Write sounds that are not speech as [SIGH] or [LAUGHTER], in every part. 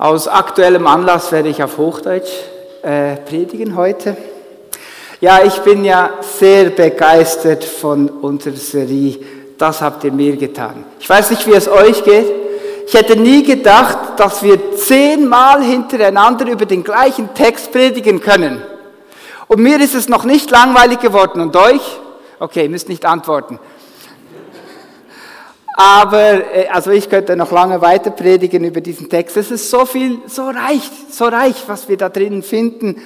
Aus aktuellem Anlass werde ich auf Hochdeutsch äh, predigen heute. Ja, ich bin ja sehr begeistert von unserer Serie. Das habt ihr mir getan. Ich weiß nicht, wie es euch geht. Ich hätte nie gedacht, dass wir zehnmal hintereinander über den gleichen Text predigen können. Und mir ist es noch nicht langweilig geworden. Und euch? Okay, ihr müsst nicht antworten. Aber äh, also ich könnte noch lange weiter predigen über diesen Text. Es ist so viel, so reich, so reich, was wir da drinnen finden.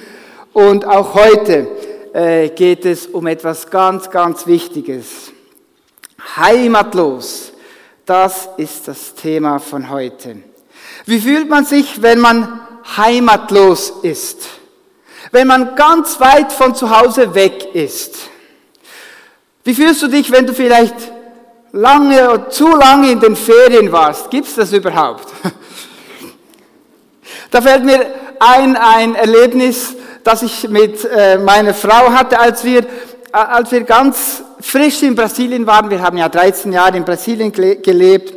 Und auch heute äh, geht es um etwas ganz, ganz Wichtiges. Heimatlos. Das ist das Thema von heute. Wie fühlt man sich, wenn man heimatlos ist? Wenn man ganz weit von zu Hause weg ist? Wie fühlst du dich, wenn du vielleicht lange zu lange in den Ferien warst. Gibt es das überhaupt? [LAUGHS] Da fällt mir ein, ein Erlebnis, das ich mit äh, meiner Frau hatte, als wir, als wir ganz frisch in Brasilien waren. Wir haben ja 13 Jahre in Brasilien gelebt.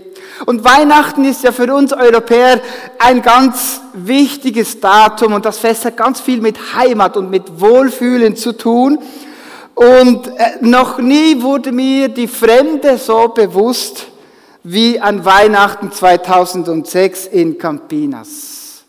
Und Weihnachten ist ja für uns Europäer ein ganz wichtiges Datum und das Fest hat ganz viel mit Heimat und mit Wohlfühlen zu tun. Und äh, noch nie wurde mir die Fremde so bewusst wie an Weihnachten 2006 in Campinas.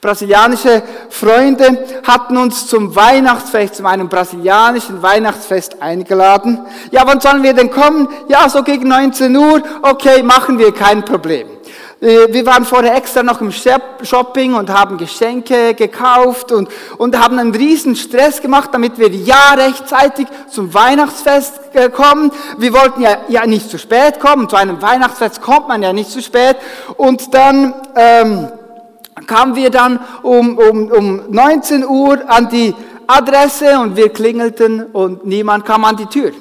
Brasilianische Freunde hatten uns zum Weihnachtsfest, zu einem brasilianischen Weihnachtsfest eingeladen. Ja, wann sollen wir denn kommen? Ja, so gegen 19 Uhr. Okay, machen wir kein Problem. Äh, wir waren vorher extra noch im Shopping und haben Geschenke gekauft und, und haben einen riesen Stress gemacht, damit wir ja rechtzeitig zum Weihnachtsfest kommen. Wir wollten ja, ja nicht zu spät kommen. Zu einem Weihnachtsfest kommt man ja nicht zu spät. Und dann ähm, kamen wir dann um, um, um 19 Uhr an die Adresse und wir klingelten und niemand kam an die Tür.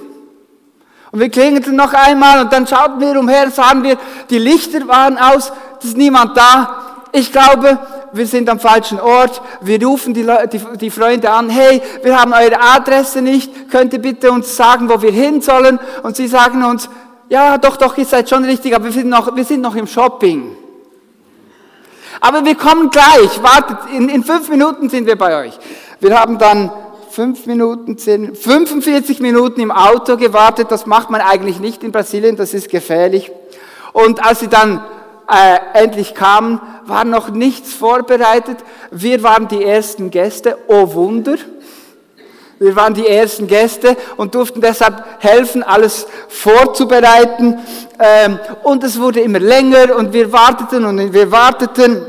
Und wir klingelten noch einmal und dann schauten wir umher, sahen wir, die Lichter waren aus, es ist niemand da. Ich glaube, wir sind am falschen Ort. Wir rufen die, die, die, Freunde an, hey, wir haben eure Adresse nicht, könnt ihr bitte uns sagen, wo wir hin sollen? Und sie sagen uns, ja, doch, doch, ihr seid schon richtig, aber wir sind noch, wir sind noch im Shopping. Aber wir kommen gleich, wartet, in, in fünf Minuten sind wir bei euch. Wir haben dann fünf Minuten, zehn, 45 Minuten im Auto gewartet. Das macht man eigentlich nicht in Brasilien, das ist gefährlich. Und als sie dann äh, endlich kamen, war noch nichts vorbereitet. Wir waren die ersten Gäste. Oh Wunder! Wir waren die ersten Gäste und durften deshalb helfen, alles vorzubereiten. Ähm, und es wurde immer länger und wir warteten und wir warteten.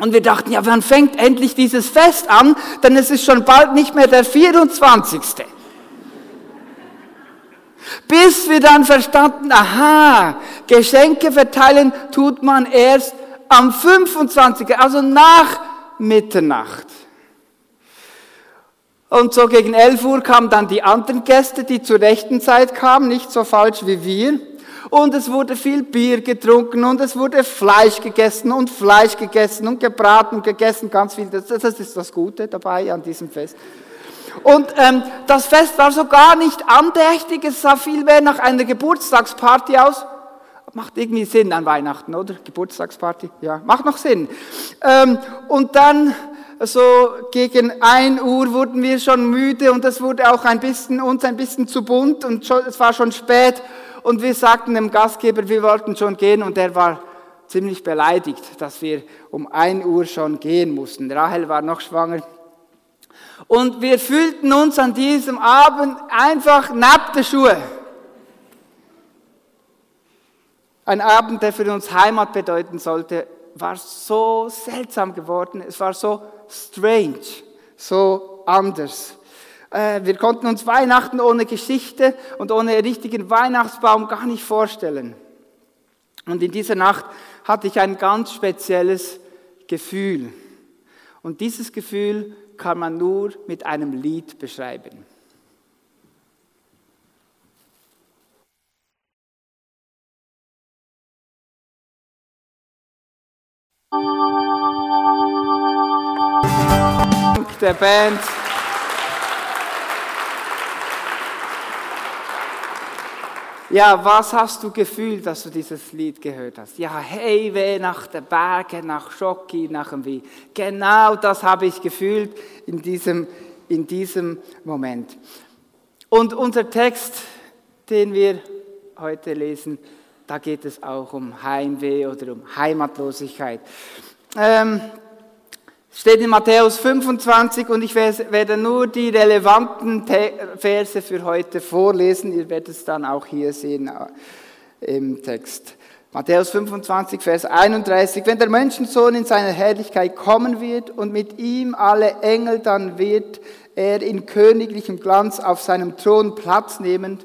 Und wir dachten, ja, wann fängt endlich dieses Fest an? Denn es ist schon bald nicht mehr der 24. Bis wir dann verstanden, aha, Geschenke verteilen tut man erst am 25., also nach Mitternacht. Und so gegen 11 Uhr kamen dann die anderen Gäste, die zur rechten Zeit kamen, nicht so falsch wie wir und es wurde viel Bier getrunken und es wurde Fleisch gegessen und Fleisch gegessen und gebraten und gegessen, ganz viel. Das, das ist das Gute dabei an diesem Fest. Und ähm, das Fest war so gar nicht andächtig, es sah vielmehr nach einer Geburtstagsparty aus. Macht irgendwie Sinn an Weihnachten, oder? Geburtstagsparty, ja, macht noch Sinn. Ähm, und dann so gegen ein Uhr wurden wir schon müde und es wurde auch ein bisschen, uns ein bisschen zu bunt und schon, es war schon spät und wir sagten dem Gastgeber, wir wollten schon gehen und er war ziemlich beleidigt, dass wir um ein Uhr schon gehen mussten. Rahel war noch schwanger. Und wir fühlten uns an diesem Abend einfach nackte Schuhe. Ein Abend, der für uns Heimat bedeuten sollte, war so seltsam geworden. Es war so strange, so anders. Äh, wir konnten uns Weihnachten ohne Geschichte und ohne richtigen Weihnachtsbaum gar nicht vorstellen. Und in dieser Nacht hatte ich ein ganz spezielles Gefühl. Und dieses Gefühl kann man nur mit einem Lied beschreiben. Der Band. Ja, was hast du gefühlt, dass du dieses Lied gehört hast? Ja, hey, weh, nach den Bergen, nach Schocki, nach dem Wie. Genau das habe ich gefühlt in diesem, in diesem Moment. Und unser Text, den wir heute lesen, da geht es auch um Heimweh oder um Heimatlosigkeit. Ähm, steht in Matthäus 25 und ich werde nur die relevanten Verse für heute vorlesen. Ihr werdet es dann auch hier sehen äh, im Text. Matthäus 25, Vers 31. Wenn der Menschensohn in seiner Herrlichkeit kommen wird und mit ihm alle Engel, dann wird er in königlichem Glanz auf seinem Thron Platz nehmen.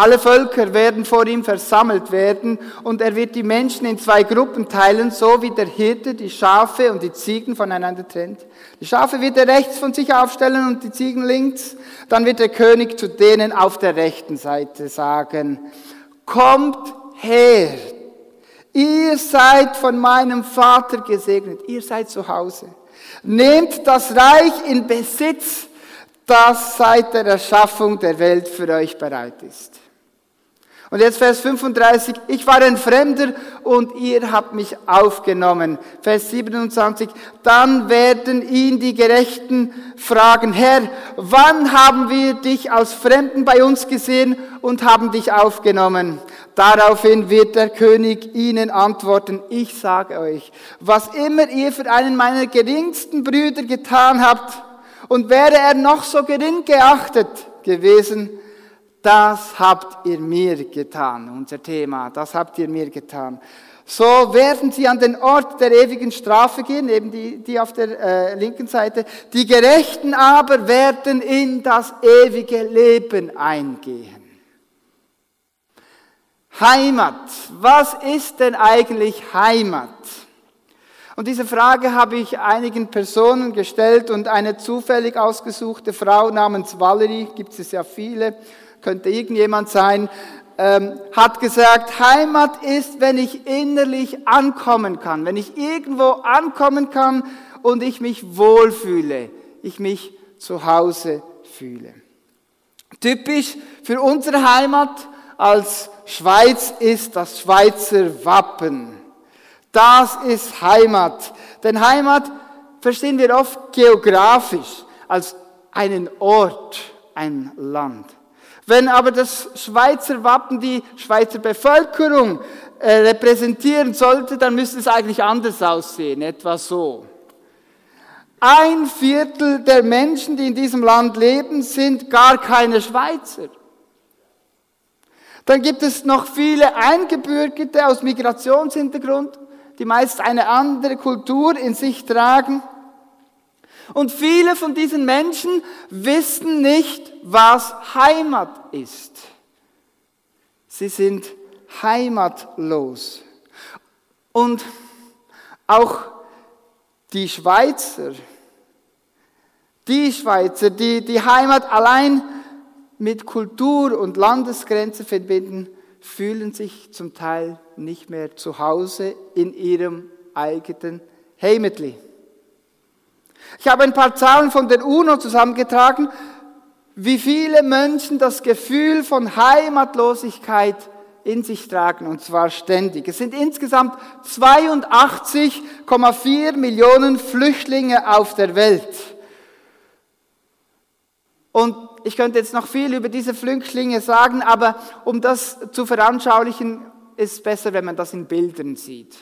Alle Völker werden vor ihm versammelt werden und er wird die Menschen in zwei Gruppen teilen, so wie der Hirte die Schafe und die Ziegen voneinander trennt. Die Schafe wird er rechts von sich aufstellen und die Ziegen links. Dann wird der König zu denen auf der rechten Seite sagen, kommt her, ihr seid von meinem Vater gesegnet, ihr seid zu Hause. Nehmt das Reich in Besitz, das seit der Erschaffung der Welt für euch bereit ist. Und jetzt Vers 35, ich war ein Fremder und ihr habt mich aufgenommen. Vers 27, dann werden ihn die Gerechten fragen, Herr, wann haben wir dich als Fremden bei uns gesehen und haben dich aufgenommen? Daraufhin wird der König ihnen antworten, ich sage euch, was immer ihr für einen meiner geringsten Brüder getan habt, und wäre er noch so gering geachtet gewesen, das habt ihr mir getan, unser Thema, das habt ihr mir getan. So werden sie an den Ort der ewigen Strafe gehen, eben die, die auf der äh, linken Seite. Die Gerechten aber werden in das ewige Leben eingehen. Heimat. Was ist denn eigentlich Heimat? Und diese Frage habe ich einigen Personen gestellt und eine zufällig ausgesuchte Frau namens Valerie, gibt es ja viele, könnte irgendjemand sein, ähm, hat gesagt, Heimat ist, wenn ich innerlich ankommen kann, wenn ich irgendwo ankommen kann und ich mich wohlfühle, ich mich zu Hause fühle. Typisch für unsere Heimat als Schweiz ist das Schweizer Wappen. Das ist Heimat. Denn Heimat verstehen wir oft geografisch als einen Ort, ein Land. Wenn aber das Schweizer Wappen die Schweizer Bevölkerung äh, repräsentieren sollte, dann müsste es eigentlich anders aussehen, etwa so. Ein Viertel der Menschen, die in diesem Land leben, sind gar keine Schweizer. Dann gibt es noch viele Eingebürgerte aus Migrationshintergrund, die meist eine andere Kultur in sich tragen. Und viele von diesen Menschen wissen nicht, was Heimat ist. Sie sind heimatlos. Und auch die Schweizer, die Schweizer, die die Heimat allein mit Kultur und Landesgrenze verbinden, fühlen sich zum Teil nicht mehr zu Hause in ihrem eigenen Heimatli. Ich habe ein paar Zahlen von der UNO zusammengetragen, wie viele Menschen das Gefühl von Heimatlosigkeit in sich tragen, und zwar ständig. Es sind insgesamt 82,4 Millionen Flüchtlinge auf der Welt. Und ich könnte jetzt noch viel über diese Flüchtlinge sagen, aber um das zu veranschaulichen, ist es besser, wenn man das in Bildern sieht.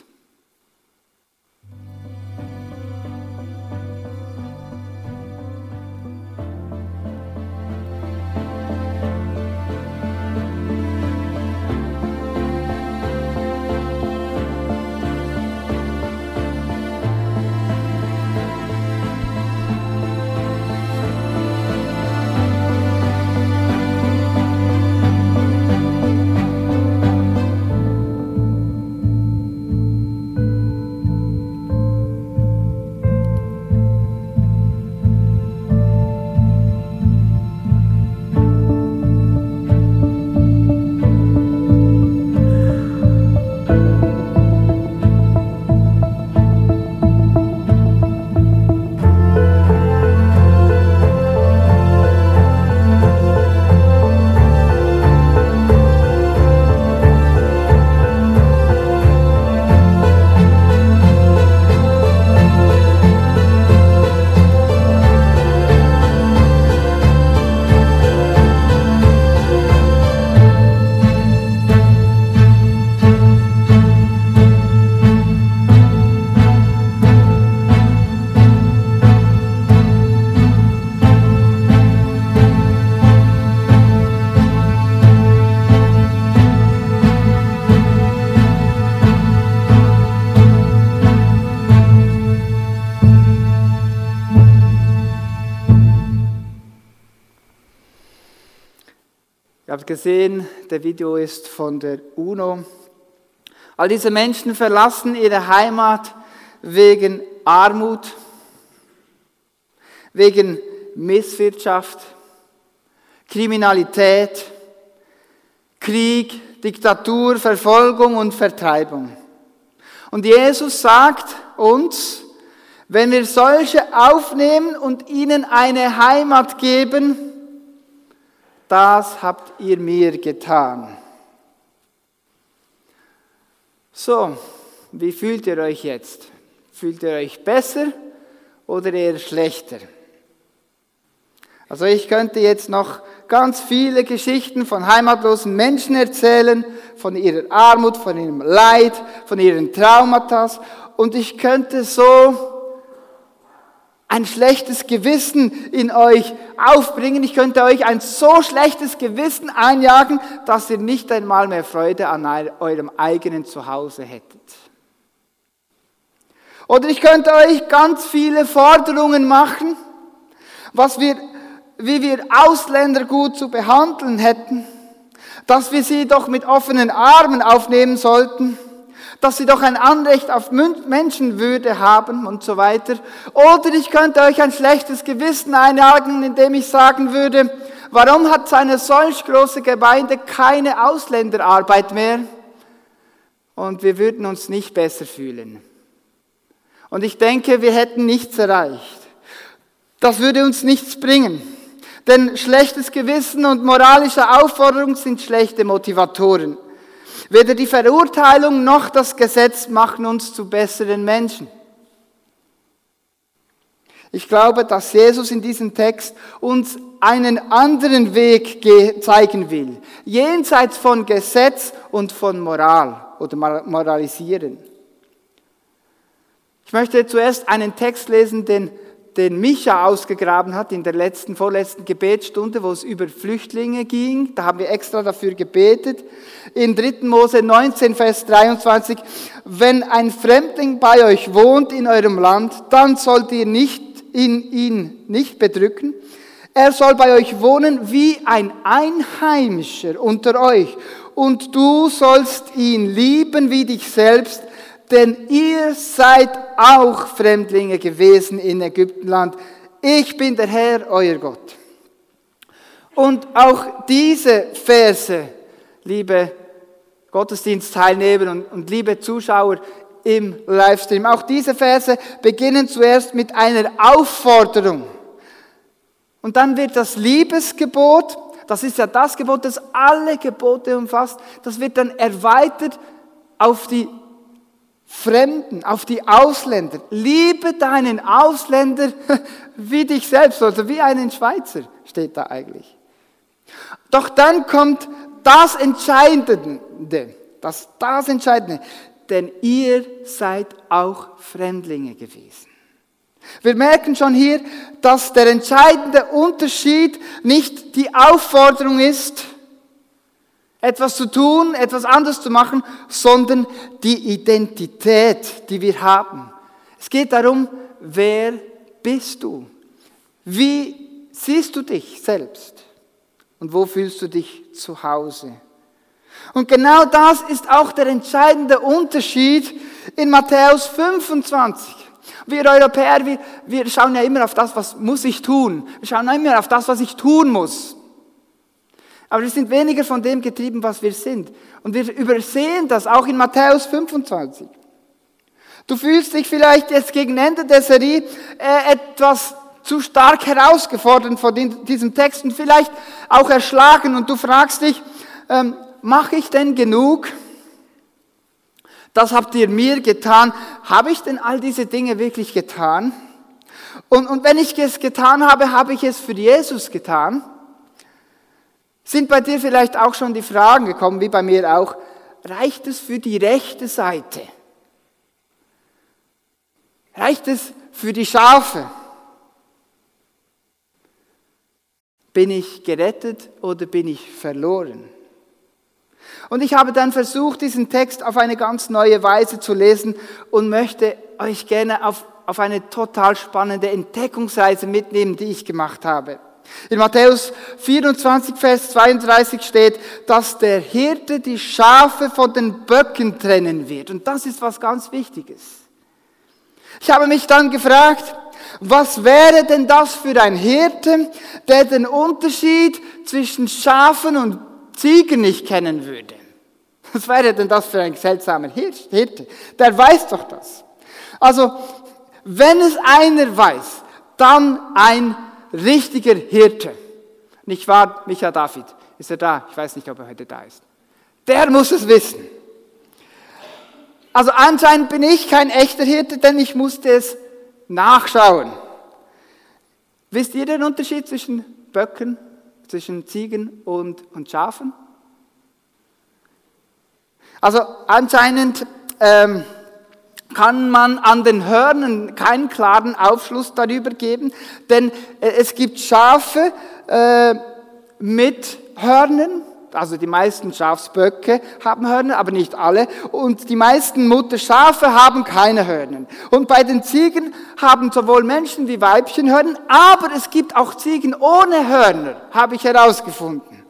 Habt gesehen, der Video ist von der UNO. All diese Menschen verlassen ihre Heimat wegen Armut, wegen Misswirtschaft, Kriminalität, Krieg, Diktatur, Verfolgung und Vertreibung. Und Jesus sagt uns, wenn wir solche aufnehmen und ihnen eine Heimat geben, das habt ihr mir getan. So, wie fühlt ihr euch jetzt? Fühlt ihr euch besser oder eher schlechter? Also ich könnte jetzt noch ganz viele Geschichten von heimatlosen Menschen erzählen, von ihrer Armut, von ihrem Leid, von ihren Traumata. Und ich könnte so ein schlechtes Gewissen in euch aufbringen. Ich könnte euch ein so schlechtes Gewissen einjagen, dass ihr nicht einmal mehr Freude an eurem eigenen Zuhause hättet. Oder ich könnte euch ganz viele Forderungen machen, was wir, wie wir Ausländer gut zu behandeln hätten, dass wir sie doch mit offenen Armen aufnehmen sollten, dass sie doch ein Anrecht auf Menschenwürde haben und so weiter. Oder ich könnte euch ein schlechtes Gewissen einjagen, indem ich sagen würde, warum hat seine solch große Gemeinde keine Ausländerarbeit mehr? Und wir würden uns nicht besser fühlen. Und ich denke, wir hätten nichts erreicht. Das würde uns nichts bringen. Denn schlechtes Gewissen und moralische Aufforderung sind schlechte Motivatoren. Weder die Verurteilung noch das Gesetz machen uns zu besseren Menschen. Ich glaube, dass Jesus in diesem Text uns einen anderen Weg zeigen will, jenseits von Gesetz und von Moral oder Moralisieren. Ich möchte zuerst einen Text lesen, den den Micha ausgegraben hat in der letzten, vorletzten Gebetsstunde, wo es über Flüchtlinge ging. Da haben wir extra dafür gebetet. In 3. Mose 19, Vers 23, wenn ein Fremdling bei euch wohnt in eurem Land, dann sollt ihr nicht in ihn nicht bedrücken. Er soll bei euch wohnen wie ein Einheimischer unter euch. Und du sollst ihn lieben wie dich selbst, denn ihr seid auch Fremdlinge gewesen in Ägyptenland. Ich bin der Herr, euer Gott. Und auch diese Verse, liebe Gottesdienstteilnehmer und, und liebe Zuschauer im Livestream, auch diese Verse beginnen zuerst mit einer Aufforderung. Und dann wird das Liebesgebot, das ist ja das Gebot, das alle Gebote umfasst, das wird dann erweitert auf die Fremden, auf die Ausländer. Liebe deinen Ausländer [LAUGHS] wie dich selbst, also wie einen Schweizer, steht da eigentlich. Doch dann kommt das Entscheidende, das, das Entscheidende, denn ihr seid auch Fremdlinge gewesen. Wir merken schon hier, dass der entscheidende Unterschied nicht die Aufforderung ist, etwas zu tun, etwas anderes zu machen, sondern die Identität, die wir haben. Es geht darum, wer bist du? Wie siehst du dich selbst? Und wo fühlst du dich zu Hause? Und genau das ist auch der entscheidende Unterschied in Matthäus 25. Wir Europäer, wir, wir schauen ja immer auf das, was muss ich tun. Wir schauen immer auf das, was ich tun muss. Aber wir sind weniger von dem getrieben, was wir sind. Und wir übersehen das auch in Matthäus 25. Du fühlst dich vielleicht jetzt gegen Ende der Serie äh, etwas zu stark herausgefordert von diesem Text und vielleicht auch erschlagen und du fragst dich, ähm, mache ich denn genug? Das habt ihr mir getan. Habe ich denn all diese Dinge wirklich getan? Und, und wenn ich es getan habe, habe ich es für Jesus getan? Sind bei dir vielleicht auch schon die Fragen gekommen, wie bei mir auch, reicht es für die rechte Seite? Reicht es für die Schafe? Bin ich gerettet oder bin ich verloren? Und ich habe dann versucht, diesen Text auf eine ganz neue Weise zu lesen und möchte euch gerne auf, auf eine total spannende Entdeckungsreise mitnehmen, die ich gemacht habe. In Matthäus 24, Vers 32 steht, dass der Hirte die Schafe von den Böcken trennen wird. Und das ist was ganz Wichtiges. Ich habe mich dann gefragt, was wäre denn das für ein Hirte, der den Unterschied zwischen Schafen und Ziegen nicht kennen würde? Was wäre denn das für ein seltsamer Hirte? Der weiß doch das. Also, wenn es einer weiß, dann ein richtiger Hirte. Nicht wahr, Micha David? Ist er da? Ich weiß nicht, ob er heute da ist. Der muss es wissen. Also anscheinend bin ich kein echter Hirte, denn ich musste es nachschauen. Wisst ihr den Unterschied zwischen Böcken, zwischen Ziegen und, und Schafen? Also anscheinend ähm, kann man an den Hörnern keinen klaren Aufschluss darüber geben, denn äh, es gibt Schafe äh, mit Hörnern, also die meisten Schafsböcke haben Hörner, aber nicht alle. Und die meisten Mutterschafe haben keine Hörner. Und bei den Ziegen haben sowohl Menschen wie Weibchen Hörner, aber es gibt auch Ziegen ohne Hörner, habe ich herausgefunden.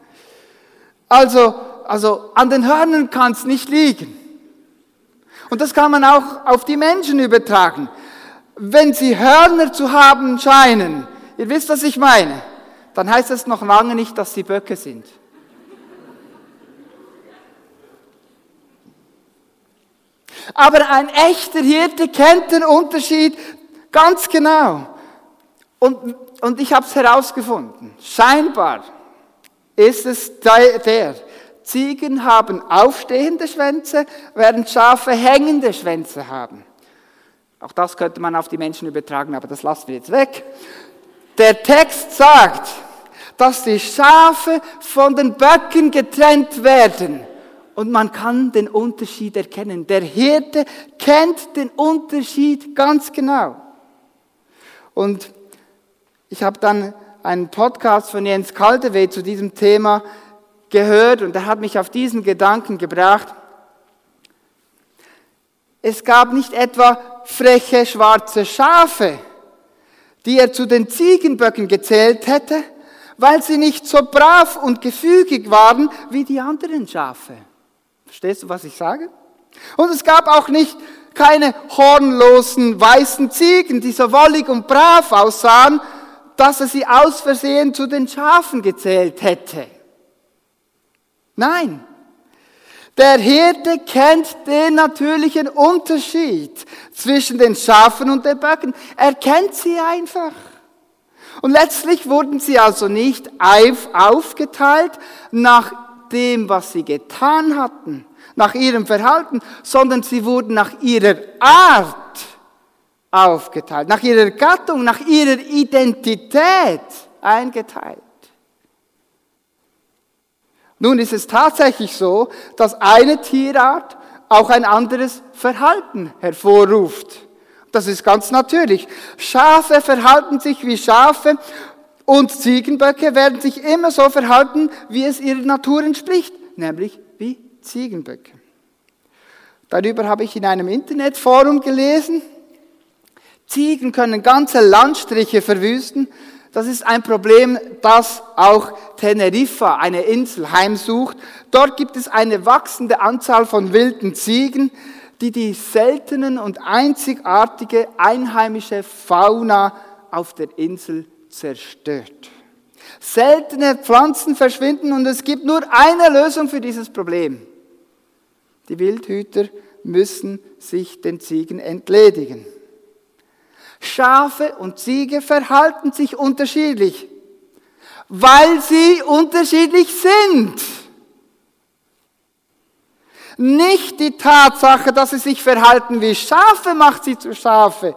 Also, also an den Hörnern kann es nicht liegen. Und das kann man auch auf die Menschen übertragen. Wenn sie Hörner zu haben scheinen, ihr wisst, was ich meine, dann heißt das noch lange nicht, dass sie Böcke sind. Aber ein echter Hirte kennt den Unterschied ganz genau. Und, und ich habe es herausgefunden. Scheinbar ist es der, Ziegen haben aufstehende Schwänze, während Schafe hängende Schwänze haben. Auch das könnte man auf die Menschen übertragen, aber das lassen wir jetzt weg. Der Text sagt, dass die Schafe von den Böcken getrennt werden. Und man kann den Unterschied erkennen. Der Hirte kennt den Unterschied ganz genau. Und ich habe dann einen Podcast von Jens Kaldewey zu diesem Thema gehört und er hat mich auf diesen Gedanken gebracht. Es gab nicht etwa freche schwarze Schafe, die er zu den Ziegenböcken gezählt hätte, weil sie nicht so brav und gefügig waren wie die anderen Schafe. Verstehst du, was ich sage? Und es gab auch nicht keine hornlosen weißen Ziegen, die so wollig und brav aussahen, dass er sie aus Versehen zu den Schafen gezählt hätte. Nein, der Hirte kennt den natürlichen Unterschied zwischen den Schafen und den Böcken. Er kennt sie einfach. Und letztlich wurden sie also nicht aufgeteilt nach dem, was sie getan hatten, nach ihrem Verhalten, sondern sie wurden nach ihrer Art aufgeteilt, nach ihrer Gattung, nach ihrer Identität eingeteilt. Nun ist es tatsächlich so, dass eine Tierart auch ein anderes Verhalten hervorruft. Das ist ganz natürlich. Schafe verhalten sich wie Schafe und Ziegenböcke werden sich immer so verhalten, wie es ihrer Natur entspricht, nämlich wie Ziegenböcke. Darüber habe ich in einem Internetforum gelesen. Ziegen können ganze Landstriche verwüsten. Das ist ein Problem, das auch Teneriffa, eine Insel, heimsucht. Dort gibt es eine wachsende Anzahl von wilden Ziegen, die die seltenen und einzigartige einheimische Fauna auf der Insel zerstört. Seltene Pflanzen verschwinden und es gibt nur eine Lösung für dieses Problem. Die Wildhüter müssen sich den Ziegen entledigen. Schafe und Ziege verhalten sich unterschiedlich, weil sie unterschiedlich sind. Nicht die Tatsache, dass sie sich verhalten wie Schafe, macht sie zu Schafe.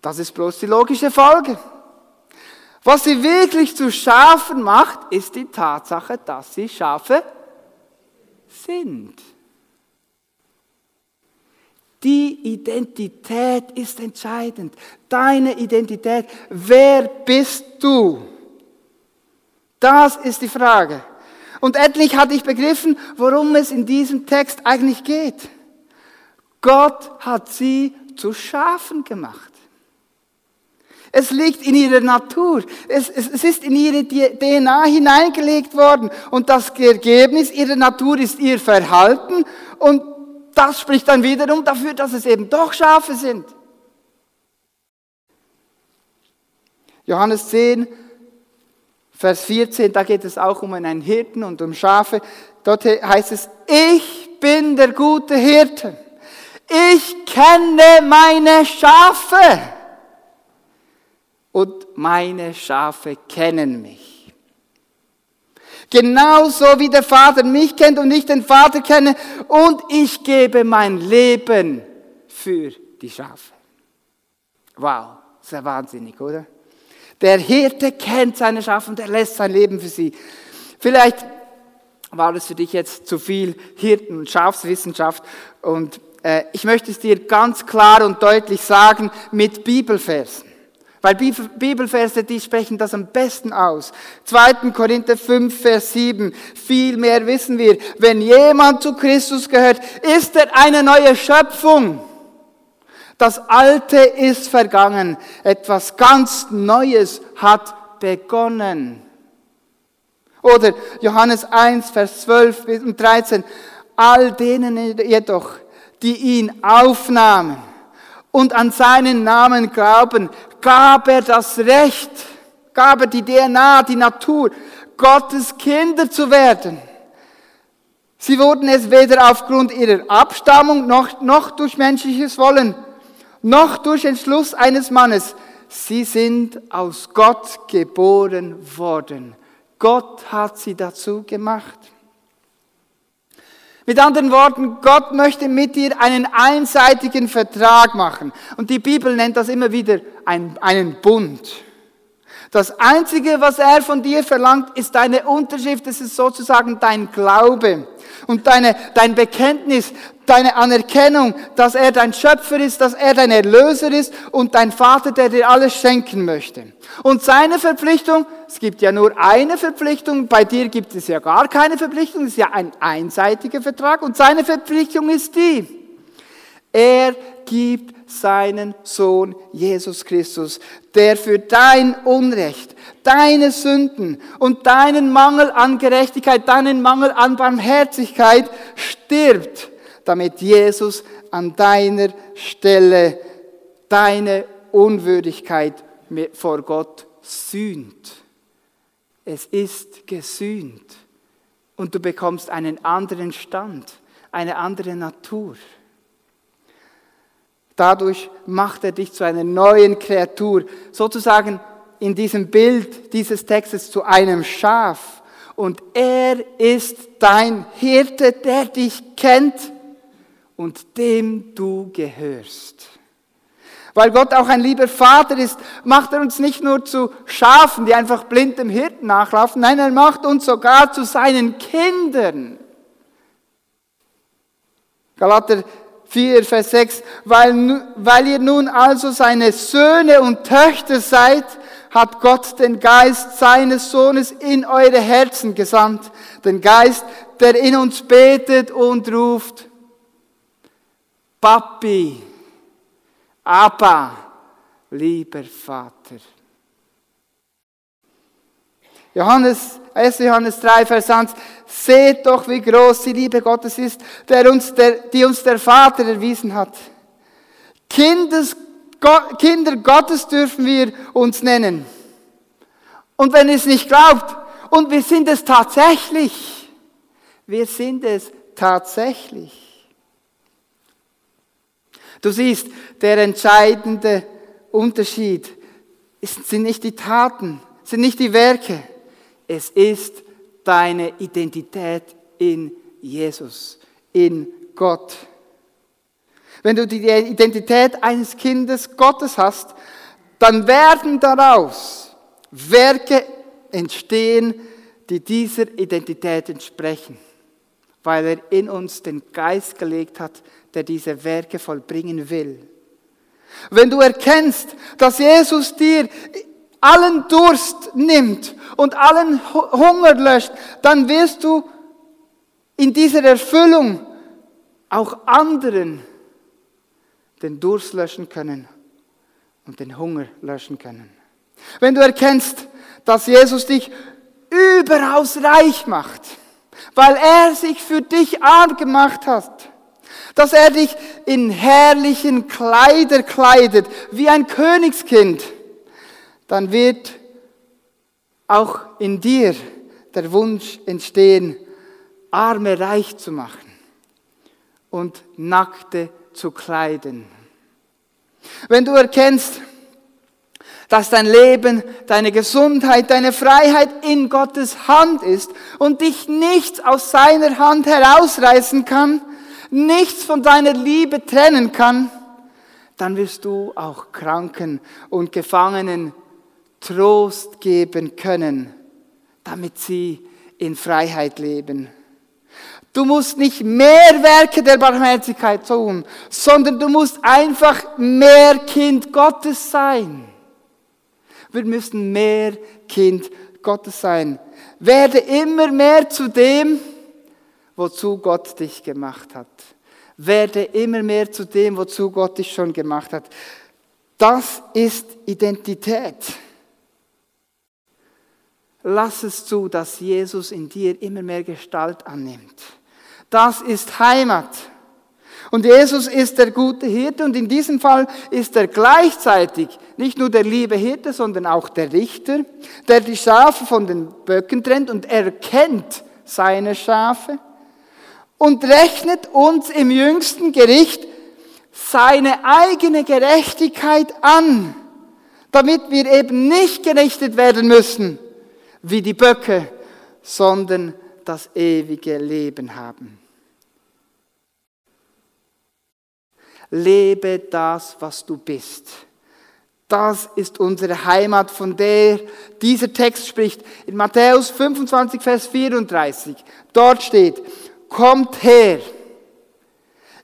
Das ist bloß die logische Folge. Was sie wirklich zu Schafen macht, ist die Tatsache, dass sie Schafe sind. Die Identität ist entscheidend. Deine Identität. Wer bist du? Das ist die Frage. Und endlich hatte ich begriffen, worum es in diesem Text eigentlich geht. Gott hat sie zu Schafen gemacht. Es liegt in ihrer Natur. Es, es, es ist in ihre DNA hineingelegt worden. Und das Ergebnis ihrer Natur ist ihr Verhalten. Und das spricht dann wiederum dafür, dass es eben doch Schafe sind. Johannes 10, Vers 14, da geht es auch um einen Hirten und um Schafe. Dort heißt es, ich bin der gute Hirte. Ich kenne meine Schafe. Und meine Schafe kennen mich. Genauso wie der Vater mich kennt und ich den Vater kenne. Und ich gebe mein Leben für die Schafe. Wow, sehr wahnsinnig, oder? Der Hirte kennt seine Schafe und er lässt sein Leben für sie. Vielleicht war es für dich jetzt zu viel Hirten- und Schafswissenschaft und äh, ich möchte es dir ganz klar und deutlich sagen mit Bibelversen. Weil Bibelverse, die sprechen das am besten aus. 2. Korinther 5, Vers 7. Vielmehr wissen wir, wenn jemand zu Christus gehört, ist er eine neue Schöpfung. Das Alte ist vergangen. Etwas ganz Neues hat begonnen. Oder Johannes 1, Vers 12 und 13. All denen jedoch, die ihn aufnahmen und an seinen Namen glauben, gab er das Recht, gab er die DNA, die Natur, Gottes Kinder zu werden. Sie wurden es weder aufgrund ihrer Abstammung noch, noch durch menschliches Wollen, noch durch Entschluss eines Mannes. Sie sind aus Gott geboren worden. Gott hat sie dazu gemacht. Mit anderen Worten, Gott möchte mit dir einen einseitigen Vertrag machen. Und die Bibel nennt das immer wieder ein, einen Bund. Das Einzige, was er von dir verlangt, ist deine Unterschrift. Das ist sozusagen dein Glaube und deine, dein Bekenntnis, deine Anerkennung, dass er dein Schöpfer ist, dass er dein Erlöser ist und dein Vater, der dir alles schenken möchte. Und seine Verpflichtung, es gibt ja nur eine Verpflichtung, bei dir gibt es ja gar keine Verpflichtung, es ist ja ein einseitiger Vertrag und seine Verpflichtung ist die, er gibt seinen Sohn Jesus Christus, der für dein Unrecht, deine Sünden und deinen Mangel an Gerechtigkeit, deinen Mangel an Barmherzigkeit stirbt, damit Jesus an deiner Stelle deine Unwürdigkeit vor Gott sühnt. Es ist gesühnt und du bekommst einen anderen Stand, eine andere Natur. Dadurch macht er dich zu einer neuen Kreatur, sozusagen in diesem Bild dieses Textes zu einem Schaf. Und er ist dein Hirte, der dich kennt und dem du gehörst. Weil Gott auch ein lieber Vater ist, macht er uns nicht nur zu Schafen, die einfach blind dem Hirten nachlaufen, nein, er macht uns sogar zu seinen Kindern. Galater 4, Vers 6, weil, weil ihr nun also seine Söhne und Töchter seid, hat Gott den Geist seines Sohnes in eure Herzen gesandt. Den Geist, der in uns betet und ruft, Papi, Abba, lieber Vater. Johannes, 1. Johannes 3, Vers 1. Seht doch, wie groß die Liebe Gottes ist, der uns der, die uns der Vater erwiesen hat. Kindes, Kinder Gottes dürfen wir uns nennen. Und wenn ihr es nicht glaubt, und wir sind es tatsächlich, wir sind es tatsächlich. Du siehst, der entscheidende Unterschied sind nicht die Taten, sind nicht die Werke, es ist deine Identität in Jesus, in Gott. Wenn du die Identität eines Kindes Gottes hast, dann werden daraus Werke entstehen, die dieser Identität entsprechen, weil er in uns den Geist gelegt hat, der diese Werke vollbringen will. Wenn du erkennst, dass Jesus dir allen Durst nimmt und allen Hunger löscht, dann wirst du in dieser Erfüllung auch anderen den Durst löschen können und den Hunger löschen können. Wenn du erkennst, dass Jesus dich überaus reich macht, weil er sich für dich arm gemacht hat, dass er dich in herrlichen Kleider kleidet, wie ein Königskind, dann wird auch in dir der Wunsch entstehen, Arme reich zu machen und Nackte zu kleiden. Wenn du erkennst, dass dein Leben, deine Gesundheit, deine Freiheit in Gottes Hand ist und dich nichts aus seiner Hand herausreißen kann, nichts von deiner Liebe trennen kann, dann wirst du auch Kranken und Gefangenen Trost geben können, damit sie in Freiheit leben. Du musst nicht mehr Werke der Barmherzigkeit tun, sondern du musst einfach mehr Kind Gottes sein. Wir müssen mehr Kind Gottes sein. Werde immer mehr zu dem, wozu Gott dich gemacht hat. Werde immer mehr zu dem, wozu Gott dich schon gemacht hat. Das ist Identität. Lass es zu, dass Jesus in dir immer mehr Gestalt annimmt. Das ist Heimat. Und Jesus ist der gute Hirte und in diesem Fall ist er gleichzeitig nicht nur der liebe Hirte, sondern auch der Richter, der die Schafe von den Böcken trennt und erkennt seine Schafe und rechnet uns im jüngsten Gericht seine eigene Gerechtigkeit an, damit wir eben nicht gerichtet werden müssen wie die Böcke, sondern das ewige Leben haben. Lebe das, was du bist. Das ist unsere Heimat, von der dieser Text spricht. In Matthäus 25, Vers 34. Dort steht, kommt her.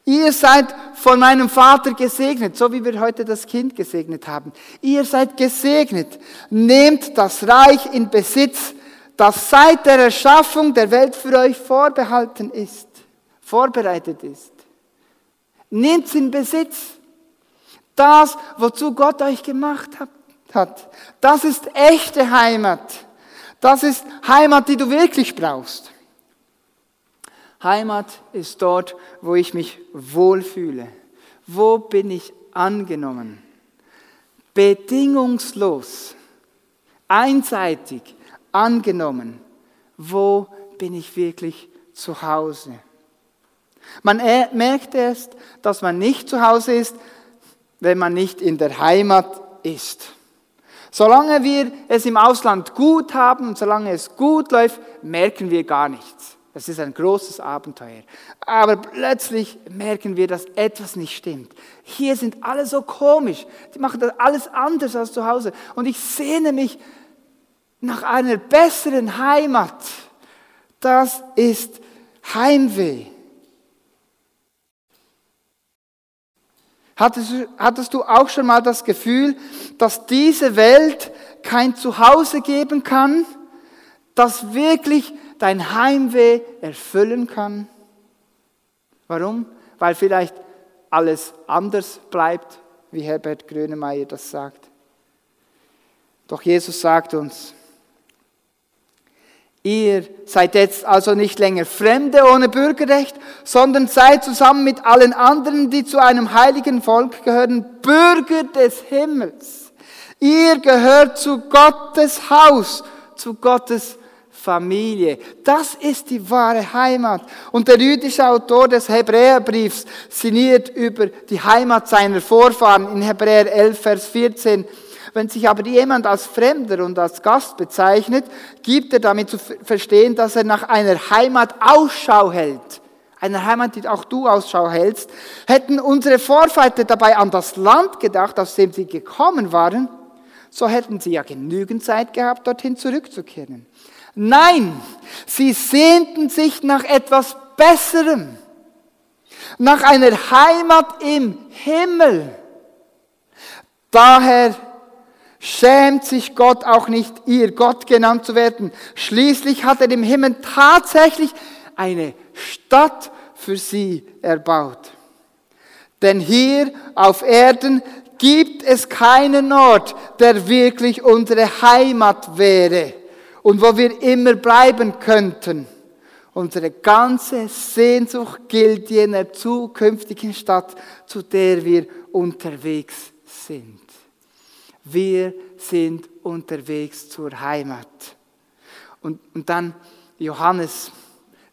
Ihr seid von meinem Vater gesegnet, so wie wir heute das Kind gesegnet haben. Ihr seid gesegnet. Nehmt das Reich in Besitz, das seit der Erschaffung der Welt für euch vorbehalten ist, vorbereitet ist. Nehmt es in Besitz. Das, wozu Gott euch gemacht hat. Das ist echte Heimat. Das ist Heimat, die du wirklich brauchst. Heimat ist dort, wo ich mich wohlfühle. Wo bin ich angenommen? Bedingungslos, einseitig angenommen. Wo bin ich wirklich zu Hause? Man merkt erst, dass man nicht zu Hause ist, wenn man nicht in der Heimat ist. Solange wir es im Ausland gut haben solange es gut läuft, merken wir gar nichts. Das ist ein großes Abenteuer. Aber plötzlich merken wir, dass etwas nicht stimmt. Hier sind alle so komisch. Die machen das alles anders als zu Hause. Und ich sehne mich nach einer besseren Heimat. Das ist Heimweh. Hattest, hattest du auch schon mal das Gefühl, dass diese Welt kein Zuhause geben kann, das wirklich dein Heimweh erfüllen kann? Warum? Weil vielleicht alles anders bleibt, wie Herbert Grönemeyer das sagt. Doch Jesus sagt uns, Ihr seid jetzt also nicht länger Fremde ohne Bürgerrecht, sondern seid zusammen mit allen anderen, die zu einem heiligen Volk gehören, Bürger des Himmels. Ihr gehört zu Gottes Haus, zu Gottes Familie. Das ist die wahre Heimat. Und der jüdische Autor des Hebräerbriefs sinniert über die Heimat seiner Vorfahren in Hebräer 11, Vers 14. Wenn sich aber jemand als Fremder und als Gast bezeichnet, gibt er damit zu verstehen, dass er nach einer Heimat Ausschau hält. Einer Heimat, die auch du Ausschau hältst. Hätten unsere Vorväter dabei an das Land gedacht, aus dem sie gekommen waren, so hätten sie ja genügend Zeit gehabt, dorthin zurückzukehren. Nein, sie sehnten sich nach etwas Besserem, nach einer Heimat im Himmel. Daher schämt sich Gott auch nicht, ihr Gott genannt zu werden. Schließlich hat er im Himmel tatsächlich eine Stadt für sie erbaut. Denn hier auf Erden gibt es keinen Ort, der wirklich unsere Heimat wäre und wo wir immer bleiben könnten. Unsere ganze Sehnsucht gilt jener zukünftigen Stadt, zu der wir unterwegs sind. Wir sind unterwegs zur Heimat. Und, und dann Johannes,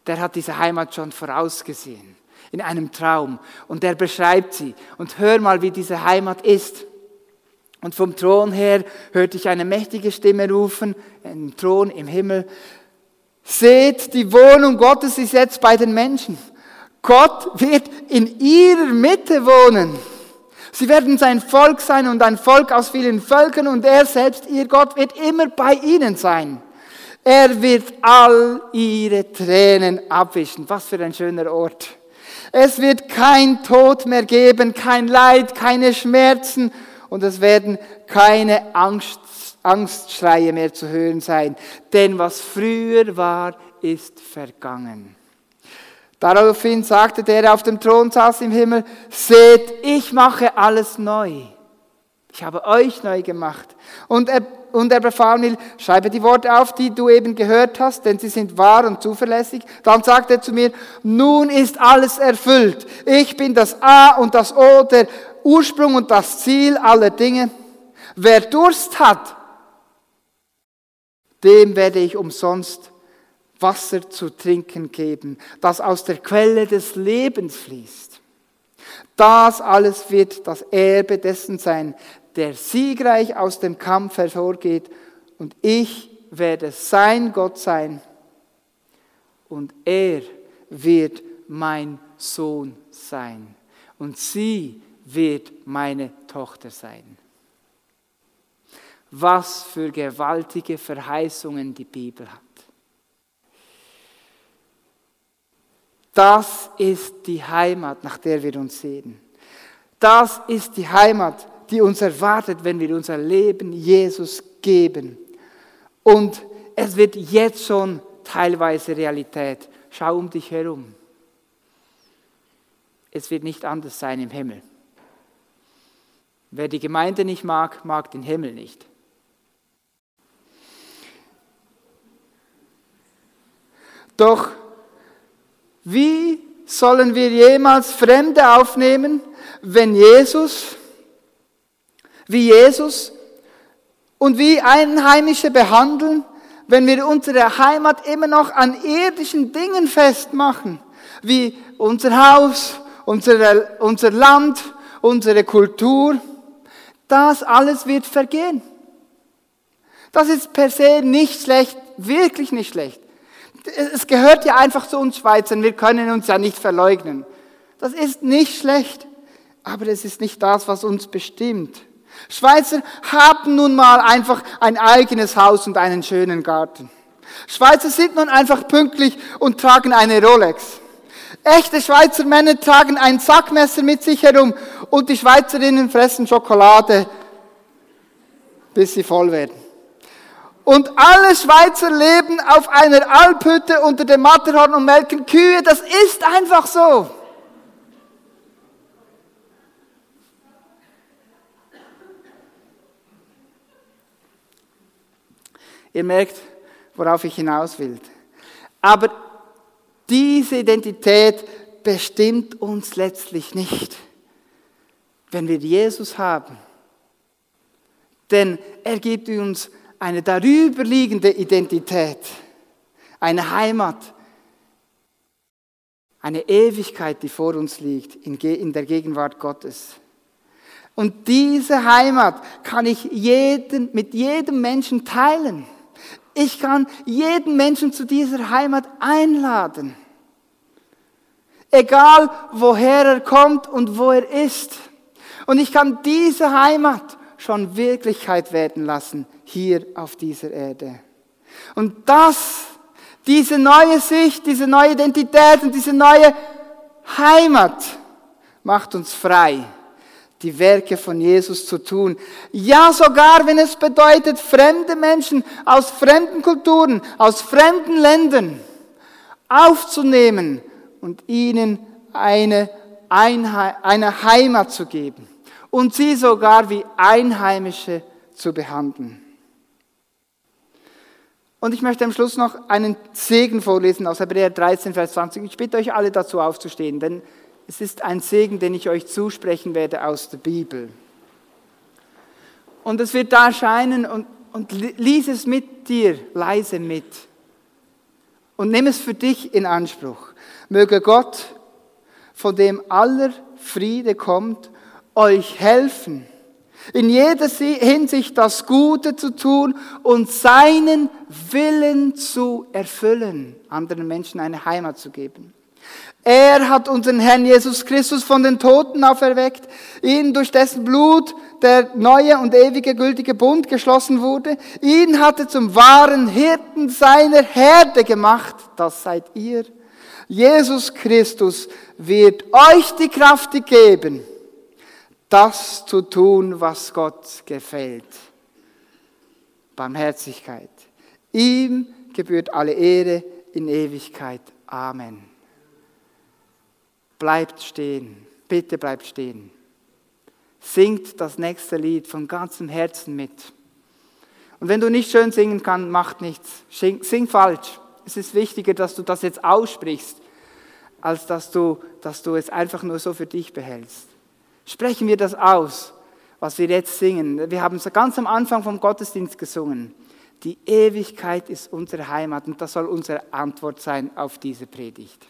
der hat diese Heimat schon vorausgesehen, in einem Traum. Und der beschreibt sie. Und hör mal, wie diese Heimat ist. Und vom Thron her hörte ich eine mächtige Stimme rufen, ein Thron im Himmel. Seht, die Wohnung Gottes ist jetzt bei den Menschen. Gott wird in ihrer Mitte wohnen. Sie werden sein Volk sein und ein Volk aus vielen Völkern und er selbst, ihr Gott, wird immer bei ihnen sein. Er wird all ihre Tränen abwischen. Was für ein schöner Ort. Es wird kein Tod mehr geben, kein Leid, keine Schmerzen und es werden keine Angst, Angstschreie mehr zu hören sein. Denn was früher war, ist vergangen. Daraufhin sagte der, der auf dem Thron saß im Himmel, seht, ich mache alles neu. Ich habe euch neu gemacht. Und er, und er befahl mir, schreibe die Worte auf, die du eben gehört hast, denn sie sind wahr und zuverlässig. Dann sagte er zu mir, nun ist alles erfüllt. Ich bin das A und das O, der Ursprung und das Ziel aller Dinge. Wer Durst hat, dem werde ich umsonst Wasser zu trinken geben, das aus der Quelle des Lebens fließt. Das alles wird das Erbe dessen sein, der siegreich aus dem Kampf hervorgeht, und ich werde sein Gott sein, und er wird mein Sohn sein, und sie wird meine Tochter sein. Was für gewaltige Verheißungen die Bibel hat. Das ist die Heimat, nach der wir uns sehen. Das ist die Heimat, die uns erwartet, wenn wir unser Leben Jesus geben. Und es wird jetzt schon teilweise Realität. Schau um dich herum. Es wird nicht anders sein im Himmel. Wer die Gemeinde nicht mag, mag den Himmel nicht. Doch wie sollen wir jemals Fremde aufnehmen, wenn Jesus, wie Jesus und wie Einheimische behandeln, wenn wir unsere Heimat immer noch an irdischen Dingen festmachen, wie unser Haus, unser, unser Land, unsere Kultur, das alles wird vergehen. Das ist per se nicht schlecht, wirklich nicht schlecht es gehört ja einfach zu uns Schweizern, wir können uns ja nicht verleugnen. Das ist nicht schlecht, aber es ist nicht das, was uns bestimmt. Schweizer haben nun mal einfach ein eigenes Haus und einen schönen Garten. Schweizer sind nun einfach pünktlich und tragen eine Rolex. Echte Schweizer Männer tragen ein Sackmesser mit sich herum und die Schweizerinnen fressen Schokolade, bis sie voll werden. Und alle Schweizer leben auf einer Alphütte unter dem Matterhorn und melken Kühe. Das ist einfach so. Ihr merkt, worauf ich hinaus will. Aber diese Identität bestimmt uns letztlich nicht, wenn wir Jesus haben. Denn er gibt uns eine darüberliegende Identität, eine Heimat, eine Ewigkeit, die vor uns liegt in der Gegenwart Gottes. Und diese Heimat kann ich jeden, mit jedem Menschen teilen. Ich kann jeden Menschen zu dieser Heimat einladen. Egal woher er kommt und wo er ist. Und ich kann diese Heimat schon Wirklichkeit werden lassen hier auf dieser Erde. Und das, diese neue Sicht, diese neue Identität und diese neue Heimat macht uns frei, die Werke von Jesus zu tun. Ja, sogar wenn es bedeutet, fremde Menschen aus fremden Kulturen, aus fremden Ländern aufzunehmen und ihnen eine, eine Heimat zu geben und sie sogar wie Einheimische zu behandeln. Und ich möchte am Schluss noch einen Segen vorlesen aus Hebräer 13, Vers 20. Ich bitte euch alle dazu aufzustehen, denn es ist ein Segen, den ich euch zusprechen werde aus der Bibel. Und es wird da erscheinen und, und lies es mit dir leise mit. Und nimm es für dich in Anspruch. Möge Gott, von dem aller Friede kommt, euch helfen, in jeder Hinsicht das Gute zu tun und seinen Willen zu erfüllen, anderen Menschen eine Heimat zu geben. Er hat unseren Herrn Jesus Christus von den Toten auferweckt, ihn durch dessen Blut der neue und ewige gültige Bund geschlossen wurde. Ihn hat er zum wahren Hirten seiner Herde gemacht. Das seid ihr. Jesus Christus wird euch die Kraft geben, das zu tun, was Gott gefällt. Barmherzigkeit. Ihm gebührt alle Ehre in Ewigkeit. Amen. Bleibt stehen. Bitte bleibt stehen. Singt das nächste Lied von ganzem Herzen mit. Und wenn du nicht schön singen kannst, macht nichts. Sing falsch. Es ist wichtiger, dass du das jetzt aussprichst, als dass du, dass du es einfach nur so für dich behältst. Sprechen wir das aus, was wir jetzt singen. Wir haben es ganz am Anfang vom Gottesdienst gesungen. Die Ewigkeit ist unsere Heimat und das soll unsere Antwort sein auf diese Predigt.